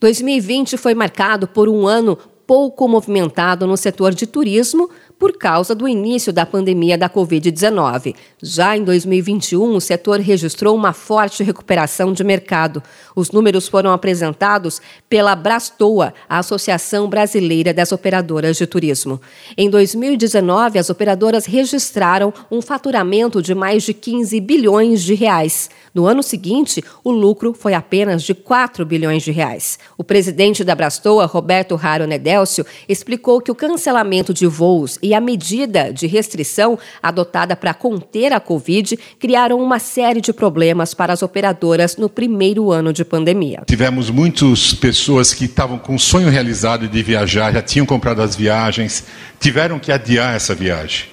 2020 foi marcado por um ano pouco movimentado no setor de turismo por causa do início da pandemia da Covid-19. Já em 2021, o setor registrou uma forte recuperação de mercado. Os números foram apresentados pela Brastoa, a Associação Brasileira das Operadoras de Turismo. Em 2019, as operadoras registraram um faturamento de mais de 15 bilhões de reais. No ano seguinte, o lucro foi apenas de 4 bilhões de reais. O presidente da Brastoa, Roberto Raro Nedélcio, explicou que o cancelamento de voos e a medida de restrição adotada para conter a Covid criaram uma série de problemas para as operadoras no primeiro ano de pandemia. Tivemos muitas pessoas que estavam com o sonho realizado de viajar, já tinham comprado as viagens, tiveram que adiar essa viagem.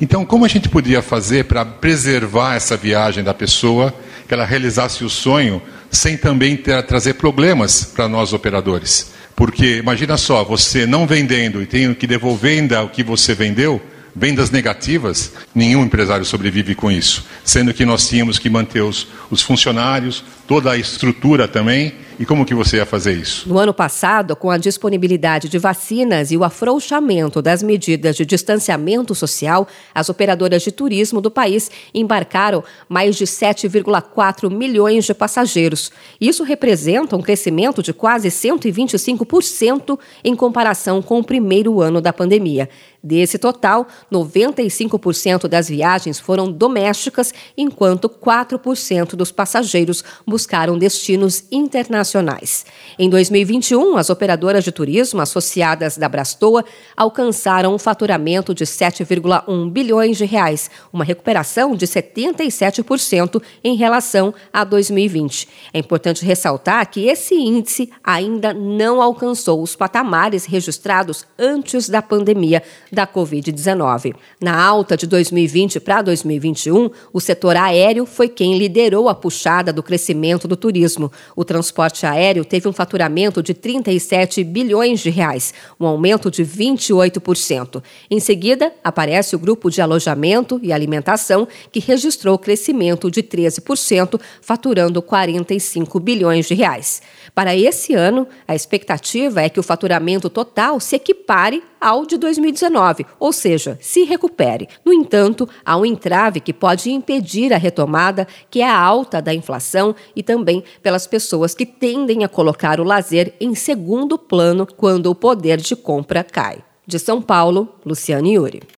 Então, como a gente podia fazer para preservar essa viagem da pessoa, que ela realizasse o sonho, sem também ter, trazer problemas para nós operadores? Porque imagina só, você não vendendo e tendo que devolver ainda o que você vendeu, vendas negativas, nenhum empresário sobrevive com isso. Sendo que nós tínhamos que manter os, os funcionários, toda a estrutura também. E como que você ia fazer isso? No ano passado, com a disponibilidade de vacinas e o afrouxamento das medidas de distanciamento social, as operadoras de turismo do país embarcaram mais de 7,4 milhões de passageiros. Isso representa um crescimento de quase 125% em comparação com o primeiro ano da pandemia. Desse total, 95% das viagens foram domésticas, enquanto 4% dos passageiros buscaram destinos internacionais. Em 2021, as operadoras de turismo associadas da Brastoa alcançaram um faturamento de 7,1 bilhões de reais, uma recuperação de 77% em relação a 2020. É importante ressaltar que esse índice ainda não alcançou os patamares registrados antes da pandemia da Covid-19. Na alta de 2020 para 2021, o setor aéreo foi quem liderou a puxada do crescimento do turismo. O transporte aéreo teve um faturamento de 37 bilhões de reais, um aumento de 28%. Em seguida, aparece o grupo de alojamento e alimentação, que registrou crescimento de 13%, faturando 45 bilhões de reais. Para esse ano, a expectativa é que o faturamento total se equipare ao de 2019, ou seja, se recupere. No entanto, há um entrave que pode impedir a retomada, que é a alta da inflação e também pelas pessoas que tendem a colocar o lazer em segundo plano quando o poder de compra cai. De São Paulo, Luciane Yuri.